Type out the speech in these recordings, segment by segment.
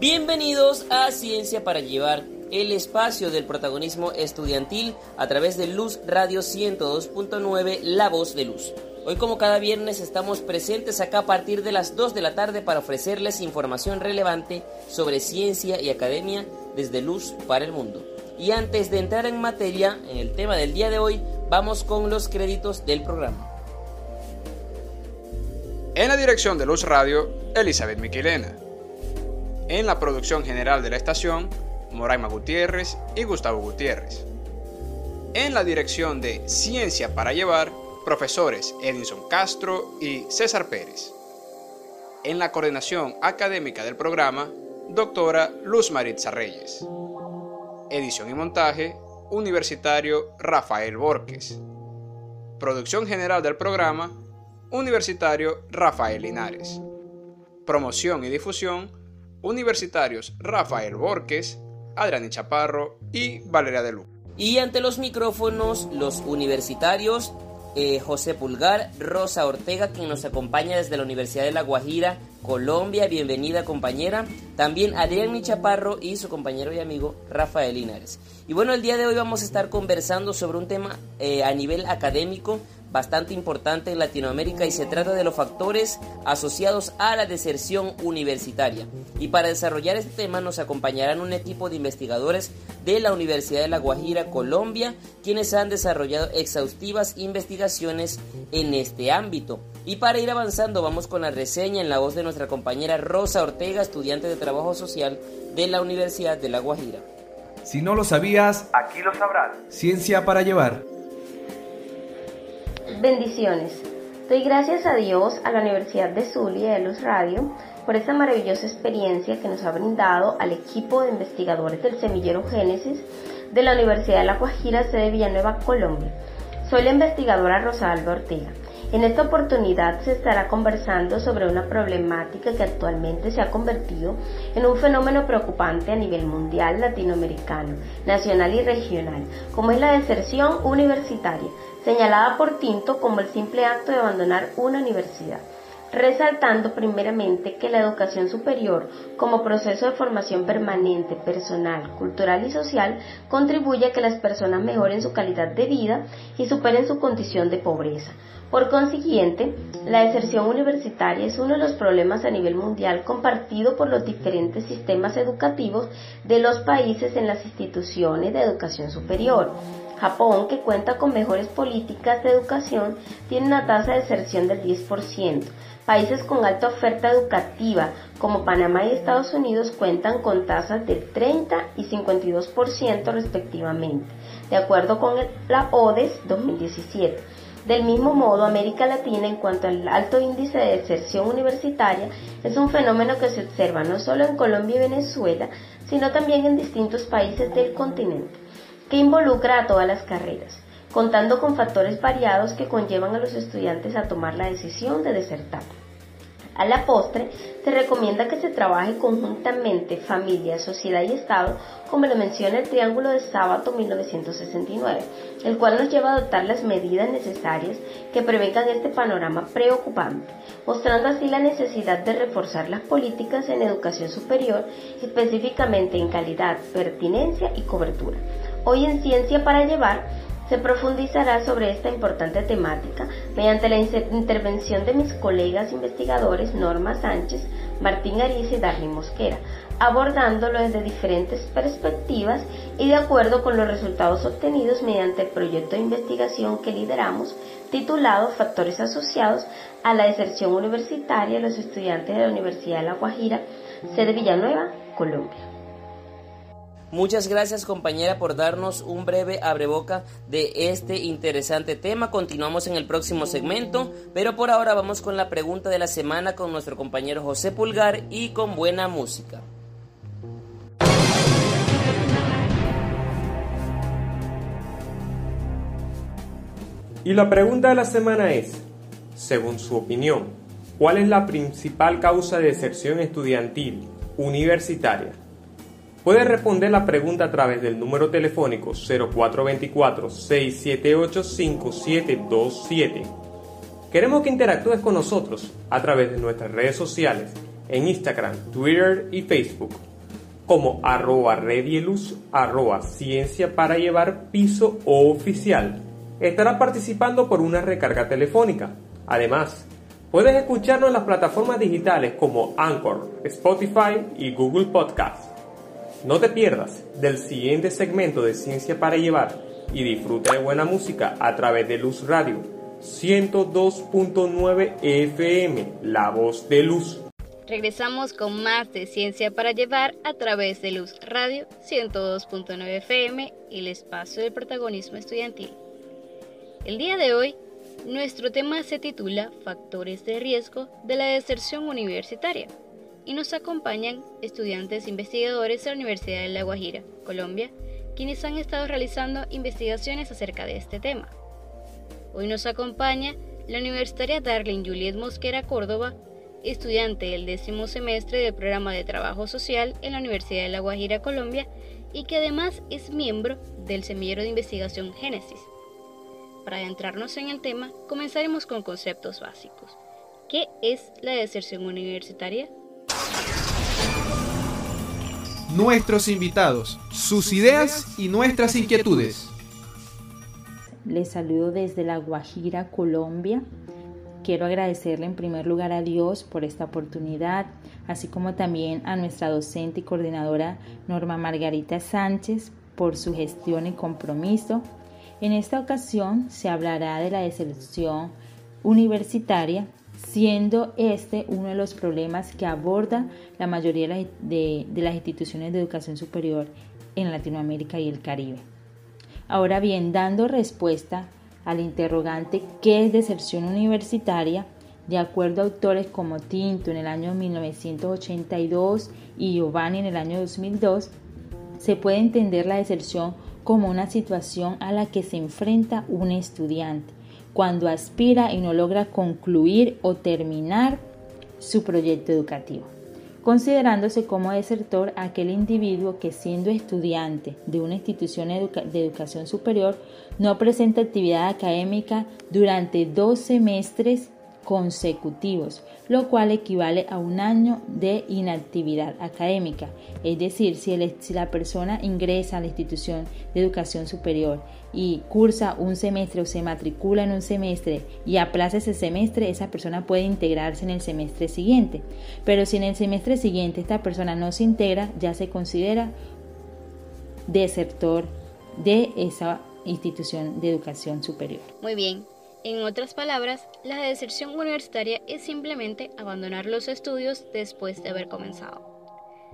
Bienvenidos a Ciencia para Llevar, el espacio del protagonismo estudiantil a través de Luz Radio 102.9, La Voz de Luz. Hoy como cada viernes estamos presentes acá a partir de las 2 de la tarde para ofrecerles información relevante sobre ciencia y academia desde Luz para el Mundo. Y antes de entrar en materia, en el tema del día de hoy, vamos con los créditos del programa. En la dirección de Luz Radio, Elizabeth Miquilena. En la producción general de la estación, Moraima Gutiérrez y Gustavo Gutiérrez. En la dirección de Ciencia para Llevar, profesores Edinson Castro y César Pérez. En la coordinación académica del programa, doctora Luz Maritza Reyes. Edición y montaje, Universitario Rafael Borges. Producción general del programa, Universitario Rafael Linares. Promoción y difusión, Universitarios Rafael Borges, Adriani Chaparro y Valeria de Lu. Y ante los micrófonos, los universitarios eh, José Pulgar, Rosa Ortega, quien nos acompaña desde la Universidad de La Guajira, Colombia. Bienvenida, compañera. También Adrián Chaparro y su compañero y amigo Rafael Linares. Y bueno, el día de hoy vamos a estar conversando sobre un tema eh, a nivel académico bastante importante en Latinoamérica y se trata de los factores asociados a la deserción universitaria. Y para desarrollar este tema nos acompañarán un equipo de investigadores de la Universidad de La Guajira, Colombia, quienes han desarrollado exhaustivas investigaciones en este ámbito. Y para ir avanzando vamos con la reseña en la voz de nuestra compañera Rosa Ortega, estudiante de Trabajo Social de la Universidad de La Guajira. Si no lo sabías, aquí lo sabrás. Ciencia para llevar. Bendiciones. Doy gracias a Dios, a la Universidad de Zulia y a Luz Radio por esta maravillosa experiencia que nos ha brindado al equipo de investigadores del Semillero Génesis de la Universidad de La Guajira, sede Villanueva, Colombia. Soy la investigadora Rosalba Ortega. En esta oportunidad se estará conversando sobre una problemática que actualmente se ha convertido en un fenómeno preocupante a nivel mundial, latinoamericano, nacional y regional, como es la deserción universitaria, señalada por Tinto como el simple acto de abandonar una universidad resaltando primeramente que la educación superior, como proceso de formación permanente, personal, cultural y social, contribuye a que las personas mejoren su calidad de vida y superen su condición de pobreza, por consiguiente, la deserción universitaria es uno de los problemas a nivel mundial compartido por los diferentes sistemas educativos de los países en las instituciones de educación superior. Japón, que cuenta con mejores políticas de educación, tiene una tasa de deserción del 10%. Países con alta oferta educativa, como Panamá y Estados Unidos, cuentan con tasas del 30 y 52% respectivamente, de acuerdo con la ODES 2017. Del mismo modo, América Latina, en cuanto al alto índice de deserción universitaria, es un fenómeno que se observa no solo en Colombia y Venezuela, sino también en distintos países del continente, que involucra a todas las carreras, contando con factores variados que conllevan a los estudiantes a tomar la decisión de desertar. A la postre, se recomienda que se trabaje conjuntamente familia, sociedad y Estado, como lo menciona el Triángulo de Sábato 1969, el cual nos lleva a adoptar las medidas necesarias que prevengan este panorama preocupante, mostrando así la necesidad de reforzar las políticas en educación superior, específicamente en calidad, pertinencia y cobertura. Hoy en Ciencia para Llevar, se profundizará sobre esta importante temática mediante la intervención de mis colegas investigadores Norma Sánchez, Martín Ariza y Darly Mosquera, abordándolo desde diferentes perspectivas y de acuerdo con los resultados obtenidos mediante el proyecto de investigación que lideramos titulado Factores asociados a la deserción universitaria de los estudiantes de la Universidad de La Guajira, sede Villanueva, Colombia. Muchas gracias compañera por darnos un breve abreboca de este interesante tema. Continuamos en el próximo segmento, pero por ahora vamos con la pregunta de la semana con nuestro compañero José Pulgar y con buena música. Y la pregunta de la semana es, según su opinión, ¿cuál es la principal causa de deserción estudiantil universitaria? Puede responder la pregunta a través del número telefónico 0424-678-5727. Queremos que interactúes con nosotros a través de nuestras redes sociales en Instagram, Twitter y Facebook como arroba redieluz, arroba ciencia para llevar piso oficial. Estará participando por una recarga telefónica. Además, puedes escucharnos en las plataformas digitales como Anchor, Spotify y Google Podcast. No te pierdas del siguiente segmento de Ciencia para Llevar y disfruta de buena música a través de Luz Radio 102.9 FM, La Voz de Luz. Regresamos con más de Ciencia para Llevar a través de Luz Radio 102.9 FM, el espacio del protagonismo estudiantil. El día de hoy, nuestro tema se titula Factores de riesgo de la deserción universitaria y nos acompañan estudiantes investigadores de la Universidad de La Guajira, Colombia, quienes han estado realizando investigaciones acerca de este tema. Hoy nos acompaña la universitaria Darlene Juliet Mosquera Córdoba, estudiante del décimo semestre del programa de trabajo social en la Universidad de La Guajira, Colombia, y que además es miembro del semillero de investigación Génesis. Para adentrarnos en el tema, comenzaremos con conceptos básicos. ¿Qué es la deserción universitaria? Nuestros invitados, sus ideas y nuestras inquietudes. Les saludo desde La Guajira, Colombia. Quiero agradecerle en primer lugar a Dios por esta oportunidad, así como también a nuestra docente y coordinadora Norma Margarita Sánchez por su gestión y compromiso. En esta ocasión se hablará de la deserción universitaria, siendo este uno de los problemas que aborda la mayoría de, las instituciones de educación superior en Latinoamérica y el Caribe. Ahora bien, dando respuesta al interrogante ¿qué es deserción universitaria? De acuerdo a autores como Tinto en el año 1982 y Giovanni en el año 2002, se puede entender la deserción como una situación a la que se enfrenta un estudiante cuando aspira y no logra concluir o terminar su proyecto educativo considerándose como desertor aquel individuo que siendo estudiante de una institución de educación superior no presenta actividad académica durante dos semestres consecutivos, lo cual equivale a un año de inactividad académica. Es decir, si, la persona ingresa a la institución de educación superior y cursa un semestre o se matricula en un semestre y aplaza ese semestre, esa persona puede integrarse en el semestre siguiente. Pero si en el semestre siguiente esta persona no se integra, ya se considera desertor de esa institución de educación superior. Muy bien, en otras palabras, la deserción universitaria es simplemente abandonar los estudios después de haber comenzado.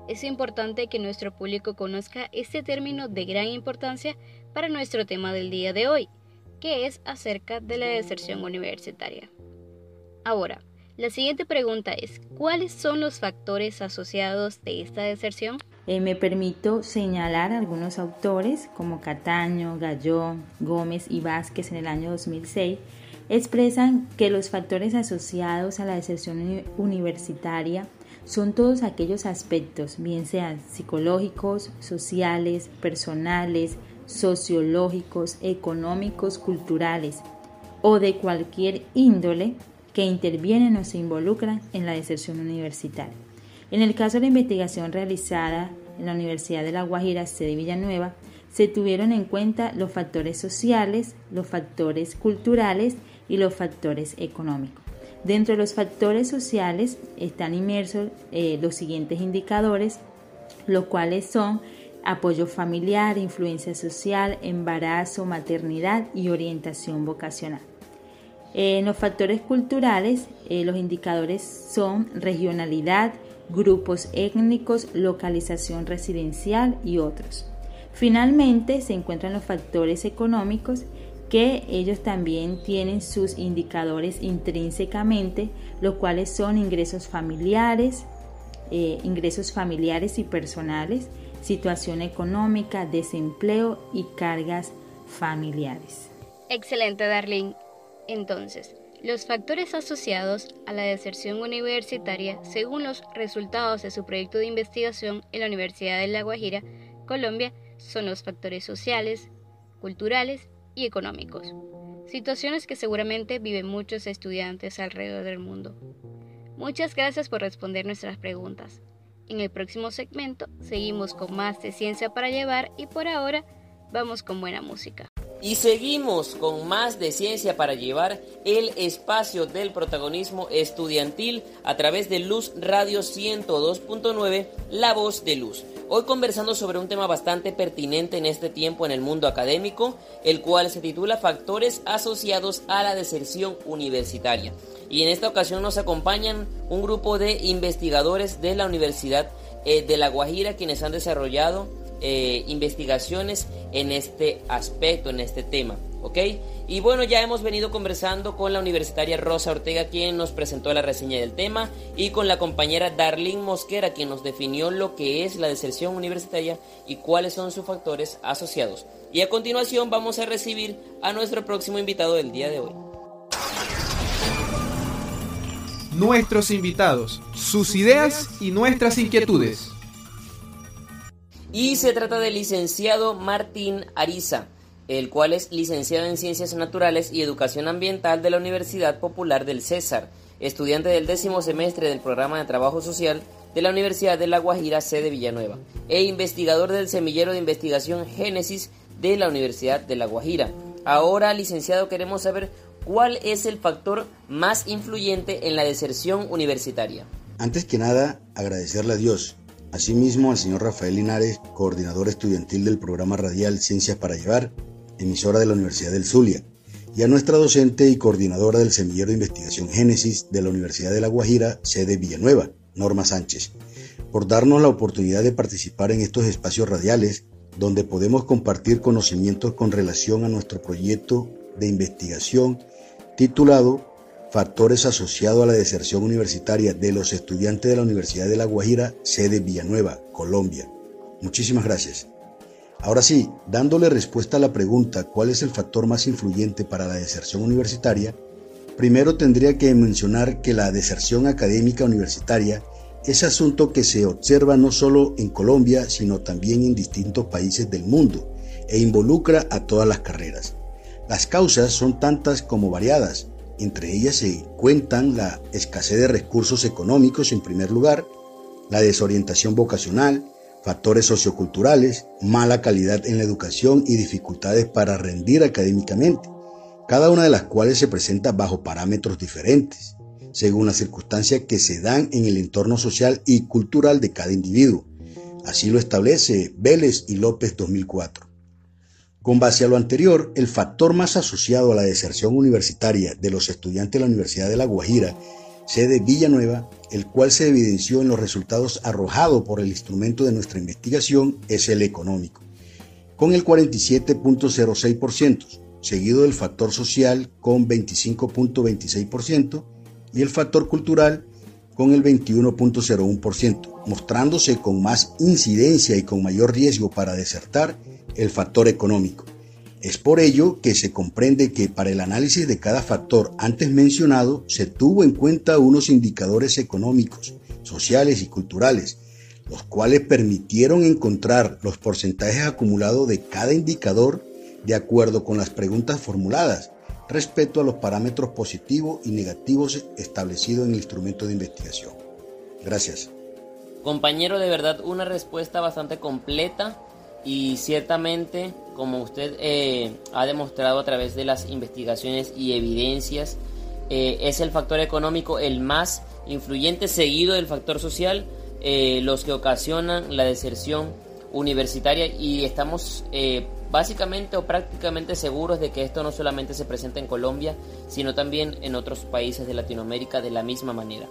Es importante que nuestro público conozca este término de gran importancia para nuestro tema del día de hoy, que es acerca de la deserción universitaria. Ahora, la siguiente pregunta es, ¿cuáles son los factores asociados de esta deserción? Eh, me permito señalar algunos autores como Cataño, Gallón, Gómez y Vázquez en el año 2006 expresan que los factores asociados a la deserción universitaria son todos aquellos aspectos, bien sean psicológicos, sociales, personales, sociológicos, económicos, culturales o de cualquier índole que intervienen o se involucran en la deserción universitaria. En el caso de la investigación realizada en la Universidad de La Guajira, sede Villanueva, se tuvieron en cuenta los factores sociales, los factores culturales y los factores económicos. Dentro de los factores sociales están inmersos eh, los siguientes indicadores, los cuales son apoyo familiar, influencia social, embarazo, maternidad y orientación vocacional. En los factores culturales, eh, los indicadores son regionalidad, grupos étnicos, localización residencial y otros. Finalmente se encuentran los factores económicos que ellos también tienen sus indicadores intrínsecamente, los cuales son ingresos familiares, eh, ingresos familiares y personales, situación económica, desempleo y cargas familiares. Excelente, Darlene. Entonces, los factores asociados a la deserción universitaria, según los resultados de su proyecto de investigación en la Universidad de La Guajira, Colombia, son los factores sociales, culturales y económicos, situaciones que seguramente viven muchos estudiantes alrededor del mundo. Muchas gracias por responder nuestras preguntas. En el próximo segmento seguimos con más de ciencia para llevar y por ahora vamos con buena música. Y seguimos con más de ciencia para llevar el espacio del protagonismo estudiantil a través de Luz Radio 102.9, La Voz de Luz. Hoy conversando sobre un tema bastante pertinente en este tiempo en el mundo académico, el cual se titula Factores asociados a la deserción universitaria. Y en esta ocasión nos acompañan un grupo de investigadores de la Universidad eh, de La Guajira quienes han desarrollado eh, investigaciones en este aspecto, en este tema. ¿Ok? Y bueno, ya hemos venido conversando con la universitaria Rosa Ortega, quien nos presentó la reseña del tema, y con la compañera Darlene Mosquera, quien nos definió lo que es la deserción universitaria y cuáles son sus factores asociados. Y a continuación vamos a recibir a nuestro próximo invitado del día de hoy. Nuestros invitados, sus ideas y nuestras inquietudes. Y se trata del licenciado Martín Ariza, el cual es licenciado en Ciencias Naturales y Educación Ambiental de la Universidad Popular del César, estudiante del décimo semestre del programa de Trabajo Social de la Universidad de La Guajira, sede Villanueva, e investigador del semillero de investigación Génesis de la Universidad de La Guajira. Ahora, licenciado, queremos saber cuál es el factor más influyente en la deserción universitaria. Antes que nada, agradecerle a Dios Asimismo, al señor Rafael Linares, coordinador estudiantil del programa radial Ciencias para Llevar, emisora de la Universidad del Zulia, y a nuestra docente y coordinadora del Semillero de Investigación Génesis de la Universidad de La Guajira, sede Villanueva, Norma Sánchez, por darnos la oportunidad de participar en estos espacios radiales donde podemos compartir conocimientos con relación a nuestro proyecto de investigación titulado factores asociados a la deserción universitaria de los estudiantes de la Universidad de La Guajira, sede Villanueva, Colombia. Muchísimas gracias. Ahora sí, dándole respuesta a la pregunta cuál es el factor más influyente para la deserción universitaria, primero tendría que mencionar que la deserción académica universitaria es asunto que se observa no solo en Colombia, sino también en distintos países del mundo e involucra a todas las carreras. Las causas son tantas como variadas, entre ellas se cuentan la escasez de recursos económicos en primer lugar, la desorientación vocacional, factores socioculturales, mala calidad en la educación y dificultades para rendir académicamente, cada una de las cuales se presenta bajo parámetros diferentes, según las circunstancias que se dan en el entorno social y cultural de cada individuo. Así lo establece Vélez y López 2004. Con base a lo anterior, el factor más asociado a la deserción universitaria de los estudiantes de la Universidad de La Guajira, sede Villanueva, el cual se evidenció en los resultados arrojados por el instrumento de nuestra investigación, es el económico, con el 47.06%, seguido del factor social con 25.26% y el factor cultural con el 21.01%, mostrándose con más incidencia y con mayor riesgo para desertar el factor económico. Es por ello que se comprende que para el análisis de cada factor antes mencionado se tuvo en cuenta unos indicadores económicos, sociales y culturales, los cuales permitieron encontrar los porcentajes acumulados de cada indicador de acuerdo con las preguntas formuladas respecto a los parámetros positivos y negativos establecidos en el instrumento de investigación. Gracias. Compañero, de verdad una respuesta bastante completa y ciertamente, como usted eh, ha demostrado a través de las investigaciones y evidencias, eh, es el factor económico el más influyente, seguido del factor social, eh, los que ocasionan la deserción universitaria y estamos básicamente o prácticamente seguros de que esto no solamente se presenta en Colombia, sino también en otros países de Latinoamérica de la misma manera.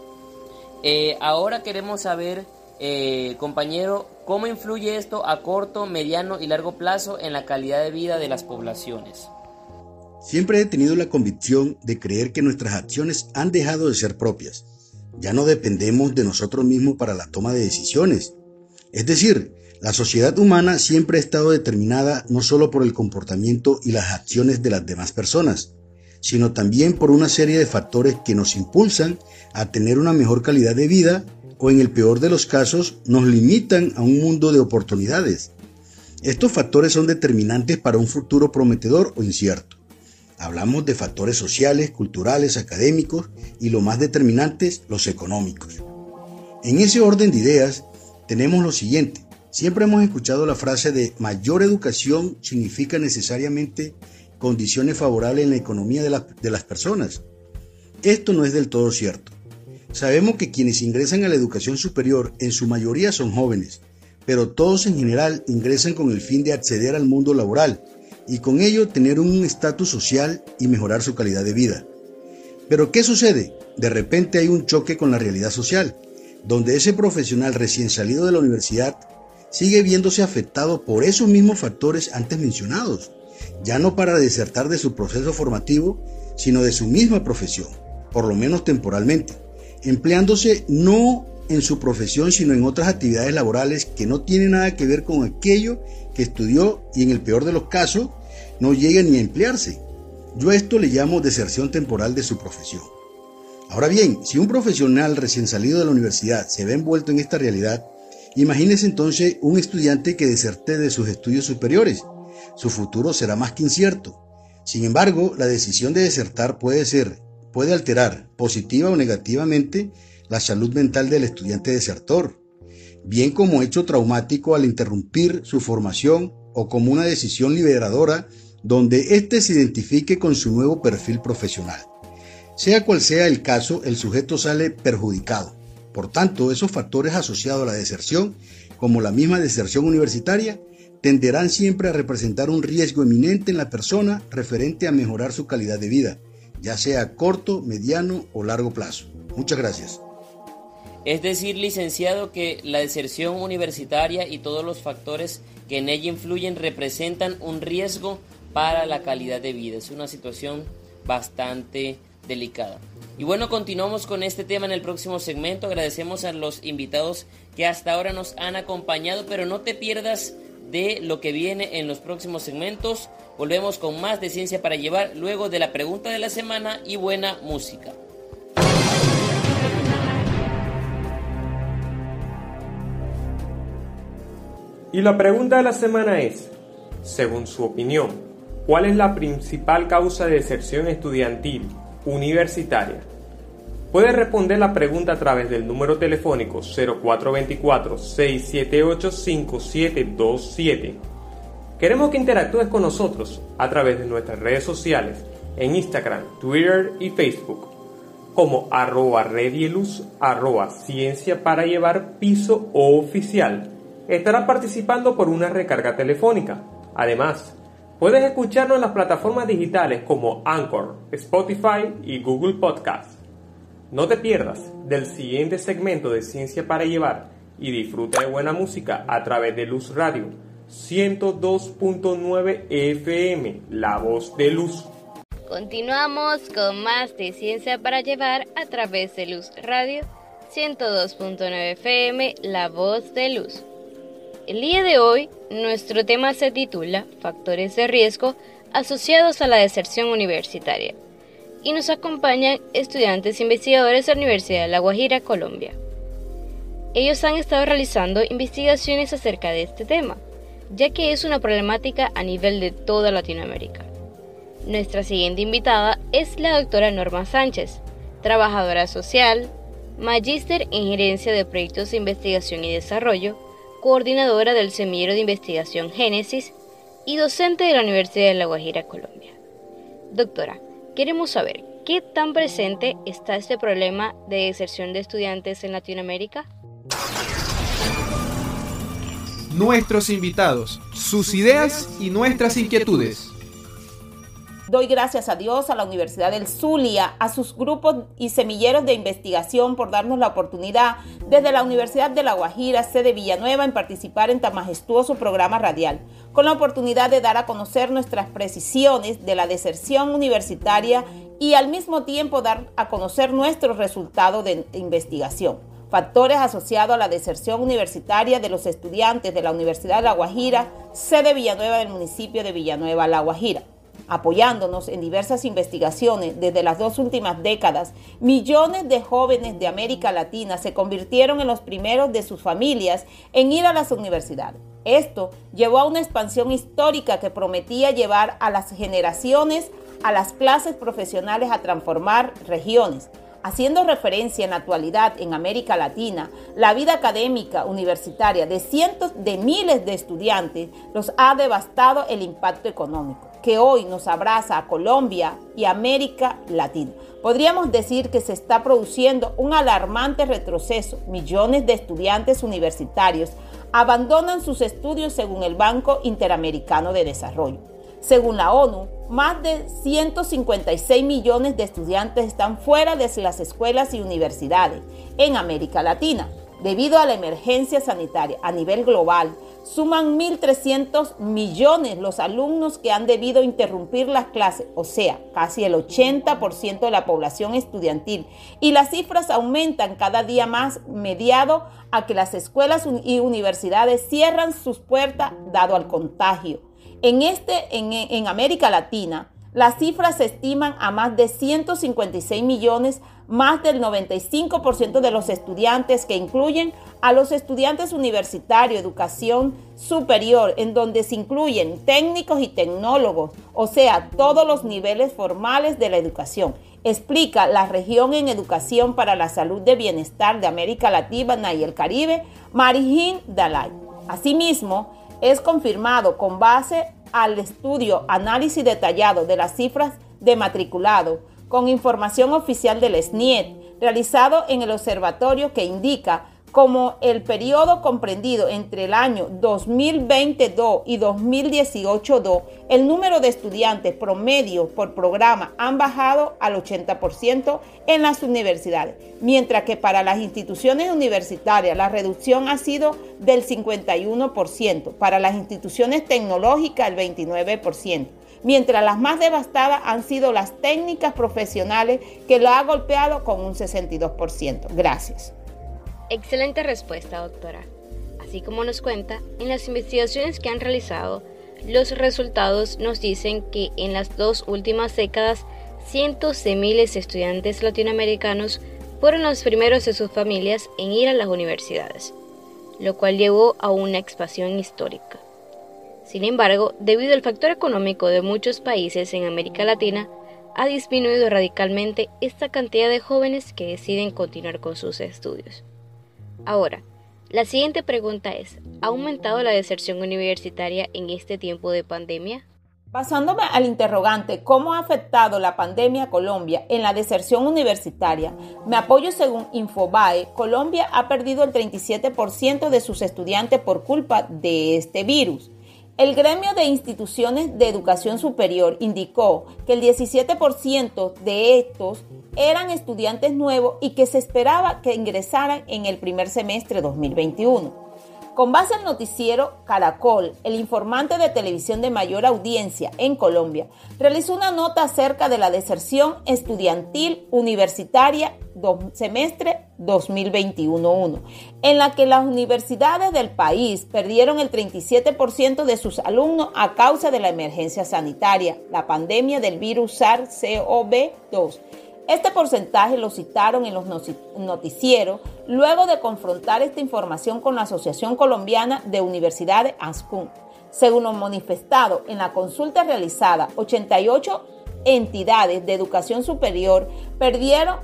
ahora queremos saber eh, compañero, ¿cómo influye esto a corto, mediano y largo plazo en la calidad de vida de las poblaciones? Siempre he tenido la convicción de creer que nuestras acciones han dejado de ser propias. Ya no dependemos de nosotros mismos para la toma de decisiones. Es decir, la sociedad humana siempre ha estado determinada no solo por el comportamiento y las acciones de las demás personas, sino también por una serie de factores que nos impulsan a tener una mejor calidad de vida o en el peor de los casos nos limitan a un mundo de oportunidades. Estos factores son determinantes para un futuro prometedor o incierto. Hablamos de factores sociales, culturales, académicos y lo más determinantes, los económicos. En ese orden de ideas tenemos lo siguiente. Siempre hemos escuchado la frase de mayor educación significa necesariamente condiciones favorables en la economía de, de las personas. Esto no es del todo cierto. Sabemos que quienes ingresan a la educación superior en su mayoría son jóvenes, pero todos en general ingresan con el fin de acceder al mundo laboral y con ello tener un estatus social y mejorar su calidad de vida. Pero ¿qué sucede? De repente hay un choque con la realidad social, donde ese profesional recién salido de la universidad sigue viéndose afectado por esos mismos factores antes mencionados, ya no para desertar de su proceso formativo, sino de su misma profesión, por lo menos temporalmente, empleándose no en su profesión, sino en otras actividades laborales que no tienen nada que ver con aquello que estudió y en el peor de los casos no llega ni a emplearse. Yo esto le llamo deserción temporal de su profesión. Ahora bien, si un profesional recién salido de la universidad se ve envuelto en esta realidad, imagínese entonces un estudiante que deserte de sus estudios superiores. Su futuro será más que incierto. Sin embargo, la decisión de desertar puede ser, puede alterar positiva o negativamente la salud mental del estudiante desertor, bien como hecho traumático al interrumpir su formación o como una decisión liberadora donde éste se identifique con su nuevo perfil profesional. Sea cual sea el caso, el sujeto sale perjudicado. Por tanto, esos factores asociados a la deserción, como la misma deserción universitaria, tenderán siempre a representar un riesgo eminente en la persona referente a mejorar su calidad de vida, ya sea corto, mediano o largo plazo. Muchas gracias. Es decir, licenciado, que la deserción universitaria y todos los factores que en ella influyen representan un riesgo para la calidad de vida. Es una situación bastante delicada. Y bueno, continuamos con este tema en el próximo segmento. Agradecemos a los invitados que hasta ahora nos han acompañado, pero no te pierdas de lo que viene en los próximos segmentos. Volvemos con más de ciencia para llevar luego de la pregunta de la semana y buena música. Y la pregunta de la semana es, según su opinión, ¿cuál es la principal causa de deserción estudiantil universitaria? Puede responder la pregunta a través del número telefónico 0424-678-5727. Queremos que interactúes con nosotros a través de nuestras redes sociales en Instagram, Twitter y Facebook como arroba redieluz, arroba ciencia para llevar piso oficial estarás participando por una recarga telefónica. Además, puedes escucharnos en las plataformas digitales como Anchor, Spotify y Google Podcast. No te pierdas del siguiente segmento de Ciencia para Llevar y disfruta de buena música a través de Luz Radio 102.9 FM, La Voz de Luz. Continuamos con más de Ciencia para Llevar a través de Luz Radio 102.9 FM, La Voz de Luz. El día de hoy, nuestro tema se titula Factores de riesgo asociados a la deserción universitaria y nos acompañan estudiantes investigadores de la Universidad de La Guajira, Colombia. Ellos han estado realizando investigaciones acerca de este tema, ya que es una problemática a nivel de toda Latinoamérica. Nuestra siguiente invitada es la doctora Norma Sánchez, trabajadora social, magíster en gerencia de proyectos de investigación y desarrollo, coordinadora del Semillero de Investigación Génesis y docente de la Universidad de La Guajira, Colombia. Doctora, queremos saber qué tan presente está este problema de deserción de estudiantes en Latinoamérica. Nuestros invitados, sus ideas y nuestras inquietudes. Doy gracias a Dios, a la Universidad del Zulia, a sus grupos y semilleros de investigación por darnos la oportunidad desde la Universidad de La Guajira, sede Villanueva, en participar en tan majestuoso programa radial, con la oportunidad de dar a conocer nuestras precisiones de la deserción universitaria y al mismo tiempo dar a conocer nuestros resultados de investigación factores asociados a la deserción universitaria de los estudiantes de la Universidad de La Guajira, sede Villanueva del municipio de Villanueva, La Guajira apoyándonos en diversas investigaciones desde las dos últimas décadas, millones de jóvenes de América Latina se convirtieron en los primeros de sus familias en ir a las universidades. Esto llevó a una expansión histórica que prometía llevar a las generaciones a las clases profesionales a transformar regiones. Haciendo referencia en la actualidad en América Latina, la vida académica universitaria de cientos de miles de estudiantes los ha devastado el impacto económico, que hoy nos abraza a Colombia y América Latina. Podríamos decir que se está produciendo un alarmante retroceso. Millones de estudiantes universitarios abandonan sus estudios según el Banco Interamericano de Desarrollo. Según la ONU, más de 156 millones de estudiantes están fuera de las escuelas y universidades en América Latina. Debido a la emergencia sanitaria a nivel global, suman 1.300 millones los alumnos que han debido interrumpir las clases, o sea, casi el 80% de la población estudiantil. Y las cifras aumentan cada día más mediado a que las escuelas y universidades cierran sus puertas dado al contagio en, este, en, América Latina, las cifras se estiman a más de 156 millones, más del 95% de los estudiantes que incluyen a los estudiantes universitarios, educación superior, en donde se incluyen técnicos y tecnólogos, o sea, todos los niveles formales de la educación. Explica la región en educación para la salud de bienestar de América Latina y el Caribe, Marijin Dalai. Asimismo, es confirmado con base al estudio análisis detallado de las cifras de matriculado con información oficial del SNIET realizado en el observatorio que indica como el periodo comprendido entre el año 2022 y 2018 el número de estudiantes promedio por programa han bajado al 80% en las universidades, mientras que para las instituciones universitarias la reducción ha sido del 51%, para las instituciones tecnológicas el 29% mientras las más devastadas han sido las técnicas profesionales que lo ha golpeado con un 62%. Gracias. Excelente respuesta, doctora. Así como nos cuenta, en las investigaciones que han realizado, los resultados nos dicen que en las dos últimas décadas, cientos de miles de estudiantes latinoamericanos fueron los primeros de sus familias en ir a las universidades, lo cual llevó a una expansión histórica. Sin embargo, debido al factor económico de muchos países en América Latina, ha disminuido radicalmente esta cantidad de jóvenes que deciden continuar con sus estudios. Ahora, la siguiente pregunta es, ¿ha aumentado la deserción universitaria en este tiempo de pandemia? Basándome al interrogante, ¿cómo ha afectado la pandemia a Colombia en la deserción universitaria? Me apoyo según Infobae, Colombia ha perdido el 37% de sus estudiantes por culpa de este virus. El gremio de instituciones de educación superior indicó que el 17% de estos eran estudiantes nuevos y que se esperaba que ingresaran en el primer semestre 2021. Con base al noticiero Caracol, el informante de televisión de mayor audiencia en Colombia realizó una nota acerca de la deserción estudiantil universitaria semestre 2021-1, en la que las universidades del país perdieron el 37% de sus alumnos a causa de la emergencia sanitaria, la pandemia del virus SARS-CoV-2 este porcentaje lo citaron en los noticieros luego de confrontar esta información con la Asociación Colombiana de Universidades ASCUN. Según lo manifestado en la consulta realizada, 88 entidades de educación superior perdieron,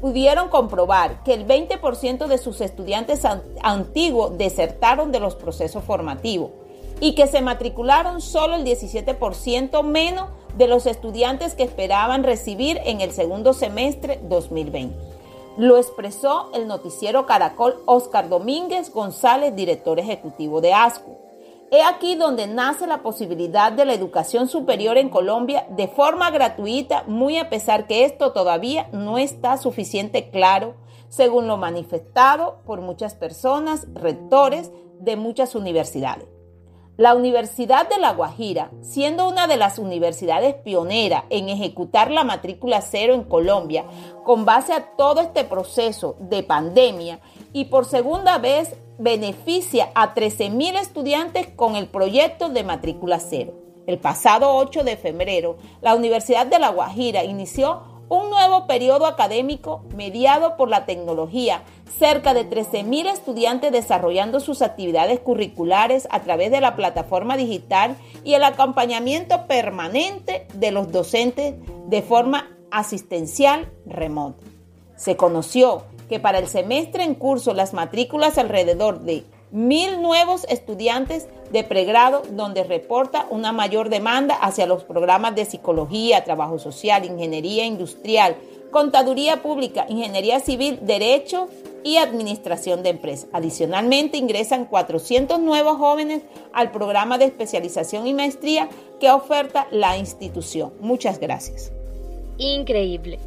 pudieron comprobar que el 20% de sus estudiantes antiguos desertaron de los procesos formativos y que se matricularon solo el 17% menos de los estudiantes que esperaban recibir en el segundo semestre 2020. Lo expresó el noticiero Caracol Oscar Domínguez González, director ejecutivo de ASCU. He aquí donde nace la posibilidad de la educación superior en Colombia de forma gratuita, muy a pesar que esto todavía no está suficiente claro, según lo manifestado por muchas personas, rectores de muchas universidades. La Universidad de La Guajira, siendo una de las universidades pioneras en ejecutar la matrícula cero en Colombia, con base a todo este proceso de pandemia, y por segunda vez beneficia a 13.000 estudiantes con el proyecto de matrícula cero. El pasado 8 de febrero, la Universidad de La Guajira inició un nuevo periodo académico mediado por la tecnología, cerca de 13.000 estudiantes desarrollando sus actividades curriculares a través de la plataforma digital y el acompañamiento permanente de los docentes de forma asistencial remota. Se conoció que para el semestre en curso las matrículas alrededor de mil nuevos estudiantes de pregrado donde reporta una mayor demanda hacia los programas de psicología, trabajo social, ingeniería industrial, contaduría pública, ingeniería civil, derecho y administración de empresas. Adicionalmente ingresan 400 nuevos jóvenes al programa de especialización y maestría que oferta la institución. Muchas gracias. Increíble.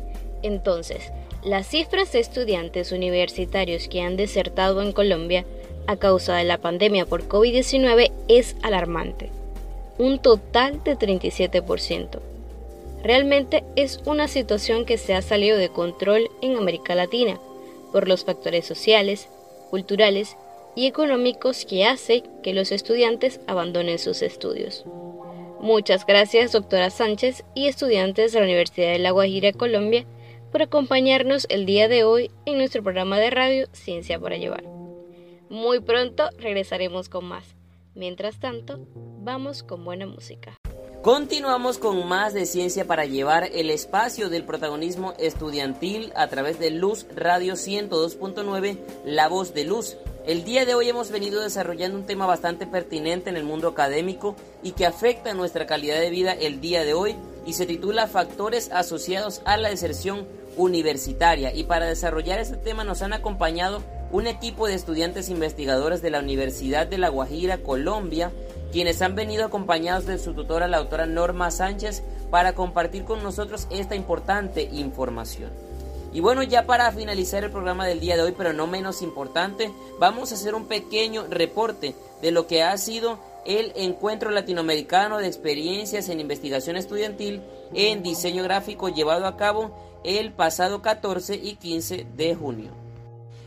Entonces, las cifras de estudiantes universitarios que han desertado en Colombia a causa de la pandemia por COVID-19 es alarmante, un total de 37%. Realmente es una situación que se ha salido de control en América Latina por los factores sociales, culturales y económicos que hace que los estudiantes abandonen sus estudios. Muchas gracias, doctora Sánchez y estudiantes de la Universidad de La Guajira, Colombia, por acompañarnos el día de hoy en nuestro programa de radio Ciencia para Llevar. Muy pronto regresaremos con más. Mientras tanto, vamos con buena música. Continuamos con más de ciencia para llevar el espacio del protagonismo estudiantil a través de Luz Radio 102.9, La Voz de Luz. El día de hoy hemos venido desarrollando un tema bastante pertinente en el mundo académico y que afecta nuestra calidad de vida el día de hoy y se titula Factores asociados a la deserción universitaria. Y para desarrollar este tema nos han acompañado un equipo de estudiantes investigadores de la Universidad de La Guajira, Colombia, quienes han venido acompañados de su tutora, la autora Norma Sánchez, para compartir con nosotros esta importante información. Y bueno, ya para finalizar el programa del día de hoy, pero no menos importante, vamos a hacer un pequeño reporte de lo que ha sido el Encuentro Latinoamericano de Experiencias en Investigación Estudiantil en Diseño Gráfico llevado a cabo el pasado 14 y 15 de junio.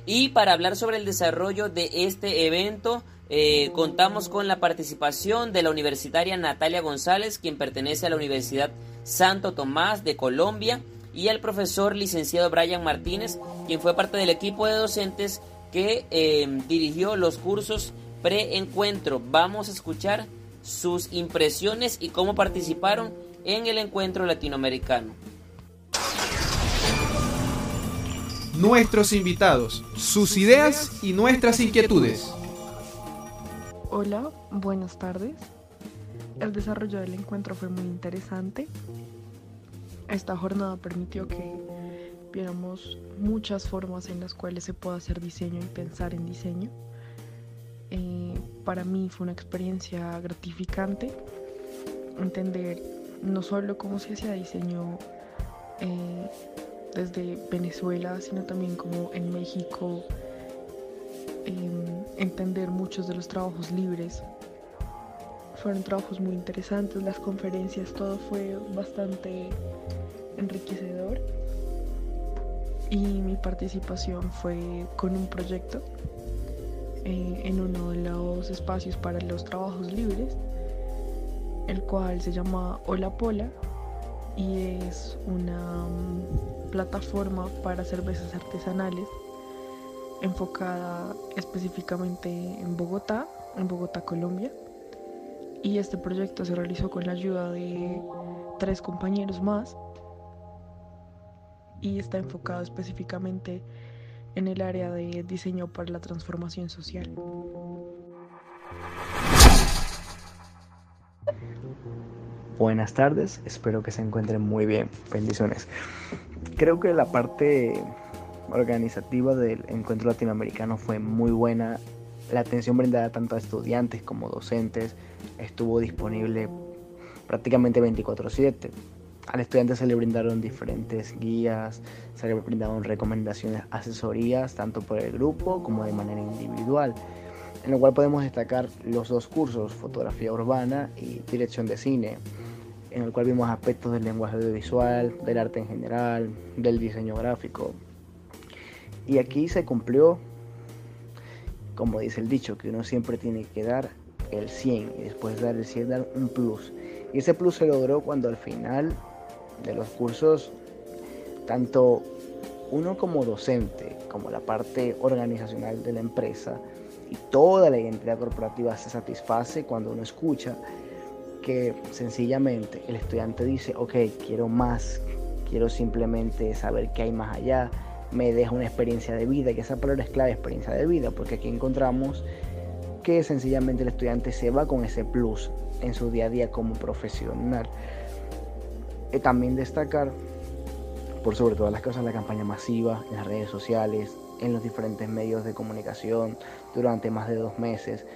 Y para hablar sobre el desarrollo de este evento, eh, contamos con la participación de la universitaria Natalia González, quien pertenece a la Universidad Santo Tomás de Colombia, y el profesor licenciado Brian Martínez, quien fue parte del equipo de docentes que eh, dirigió los cursos pre-encuentro. Vamos a escuchar sus impresiones y cómo participaron en el encuentro latinoamericano. Nuestros invitados, sus ideas y nuestras inquietudes. Hola, buenas tardes. El desarrollo del encuentro fue muy interesante. Esta jornada permitió que viéramos muchas formas en las cuales se puede hacer diseño y pensar en diseño. Eh, para mí fue una experiencia gratificante entender no solo cómo se hacía diseño eh, desde Venezuela, sino también como en México, em, entender muchos de los trabajos libres. Fueron trabajos muy interesantes, las conferencias, todo fue bastante enriquecedor. Y mi participación fue con un proyecto eh, en uno de los espacios para los trabajos libres, el cual se llama Hola Pola y es una plataforma para cervezas artesanales enfocada específicamente en Bogotá, en Bogotá, Colombia. Y este proyecto se realizó con la ayuda de tres compañeros más y está enfocado específicamente en el área de diseño para la transformación social. Buenas tardes, espero que se encuentren muy bien. Bendiciones. Creo que la parte organizativa del encuentro latinoamericano fue muy buena. La atención brindada tanto a estudiantes como docentes estuvo disponible prácticamente 24/7. Al estudiante se le brindaron diferentes guías, se le brindaron recomendaciones, asesorías, tanto por el grupo como de manera individual, en lo cual podemos destacar los dos cursos, fotografía urbana y dirección de cine en el cual vimos aspectos del lenguaje audiovisual, del arte en general, del diseño gráfico. Y aquí se cumplió, como dice el dicho, que uno siempre tiene que dar el 100 y después de dar el 100 dar un plus. Y ese plus se logró cuando al final de los cursos tanto uno como docente, como la parte organizacional de la empresa y toda la identidad corporativa se satisface cuando uno escucha que sencillamente el estudiante dice, ok, quiero más, quiero simplemente saber qué hay más allá, me deja una experiencia de vida, que esa palabra es clave, experiencia de vida, porque aquí encontramos que sencillamente el estudiante se va con ese plus en su día a día como profesional. Y también destacar, por sobre todas las cosas, la campaña masiva en las redes sociales, en los diferentes medios de comunicación durante más de dos meses,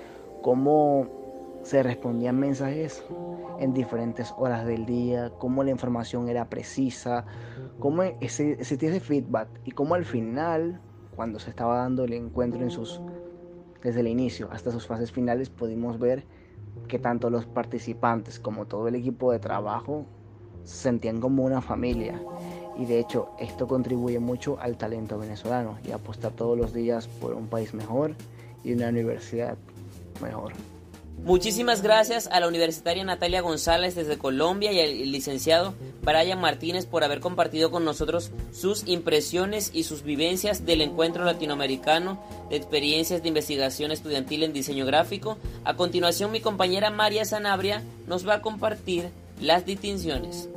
cómo se respondían mensajes en diferentes horas del día, cómo la información era precisa, cómo ese, ese feedback y cómo al final, cuando se estaba dando el encuentro en sus, desde el inicio hasta sus fases finales, pudimos ver que tanto los participantes como todo el equipo de trabajo se sentían como una familia. Y de hecho esto contribuye mucho al talento venezolano y apostar todos los días por un país mejor y una universidad mejor. Muchísimas gracias a la universitaria Natalia González desde Colombia y al licenciado Brian Martínez por haber compartido con nosotros sus impresiones y sus vivencias del encuentro latinoamericano de experiencias de investigación estudiantil en diseño gráfico. A continuación mi compañera María Sanabria nos va a compartir las distinciones.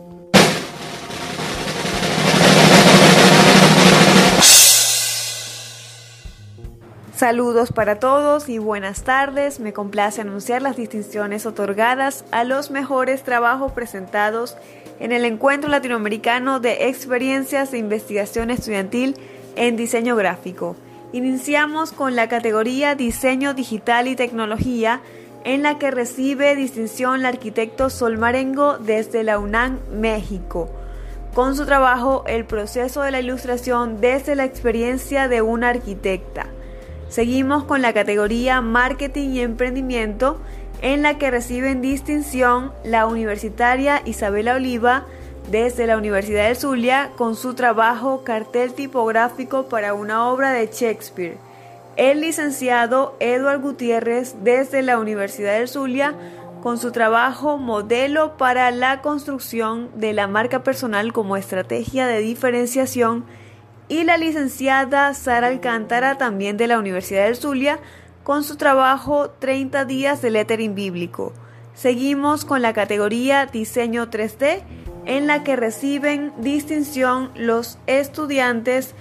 Saludos para todos y buenas tardes. Me complace anunciar las distinciones otorgadas a los mejores trabajos presentados en el Encuentro Latinoamericano de Experiencias de Investigación Estudiantil en Diseño Gráfico. Iniciamos con la categoría Diseño Digital y Tecnología, en la que recibe distinción el arquitecto Sol Marengo desde la UNAM, México, con su trabajo El proceso de la ilustración desde la experiencia de una arquitecta. Seguimos con la categoría Marketing y Emprendimiento, en la que reciben distinción la universitaria Isabela Oliva desde la Universidad del Zulia con su trabajo Cartel tipográfico para una obra de Shakespeare. El licenciado Edward Gutiérrez desde la Universidad del Zulia con su trabajo Modelo para la construcción de la marca personal como estrategia de diferenciación y la licenciada Sara Alcántara, también de la Universidad del Zulia, con su trabajo 30 días de lettering bíblico. Seguimos con la categoría Diseño 3D, en la que reciben distinción los estudiantes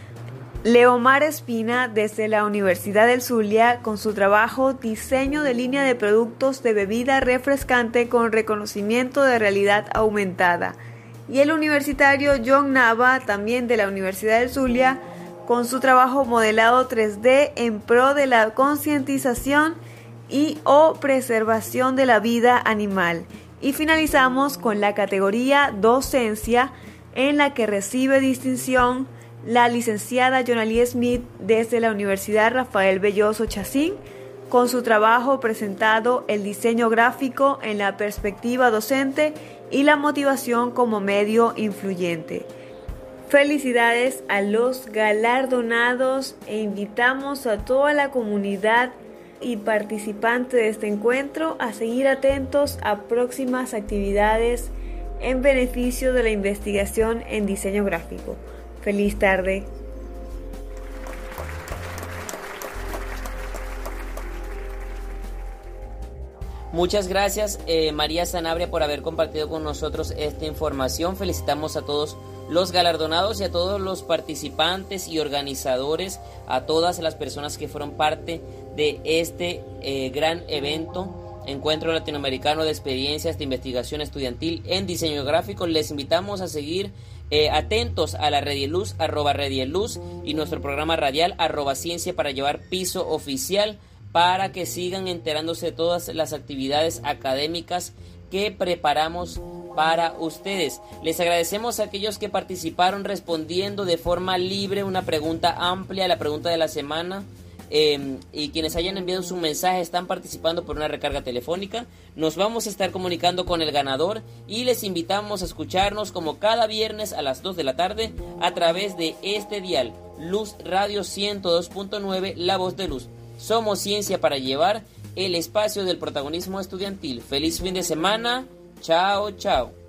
Leomar Espina desde la Universidad del Zulia con su trabajo Diseño de línea de productos de bebida refrescante con reconocimiento de realidad aumentada y el universitario John Nava, también de la Universidad del Zulia, con su trabajo modelado 3D en pro de la concientización y o preservación de la vida animal. Y finalizamos con la categoría docencia en la que recibe distinción la licenciada Jonalie Smith desde la Universidad Rafael Belloso Chacín con su trabajo presentado El diseño gráfico en la perspectiva docente y la motivación como medio influyente. Felicidades a los galardonados e invitamos a toda la comunidad y participante de este encuentro a seguir atentos a próximas actividades en beneficio de la investigación en diseño gráfico. Feliz tarde. Muchas gracias eh, María Sanabria por haber compartido con nosotros esta información. Felicitamos a todos los galardonados y a todos los participantes y organizadores, a todas las personas que fueron parte de este eh, gran evento. Encuentro Latinoamericano de Experiencias de Investigación Estudiantil en Diseño Gráfico. Les invitamos a seguir eh, atentos a la Redieluz, arroba Redieluz y nuestro programa radial, arroba Ciencia para llevar piso oficial para que sigan enterándose de todas las actividades académicas que preparamos para ustedes. Les agradecemos a aquellos que participaron respondiendo de forma libre una pregunta amplia, la pregunta de la semana. Em, y quienes hayan enviado su mensaje están participando por una recarga telefónica. Nos vamos a estar comunicando con el ganador y les invitamos a escucharnos como cada viernes a las 2 de la tarde a través de este dial Luz Radio 102.9 La Voz de Luz. Somos Ciencia para llevar el espacio del protagonismo estudiantil. Feliz fin de semana. Chao, chao.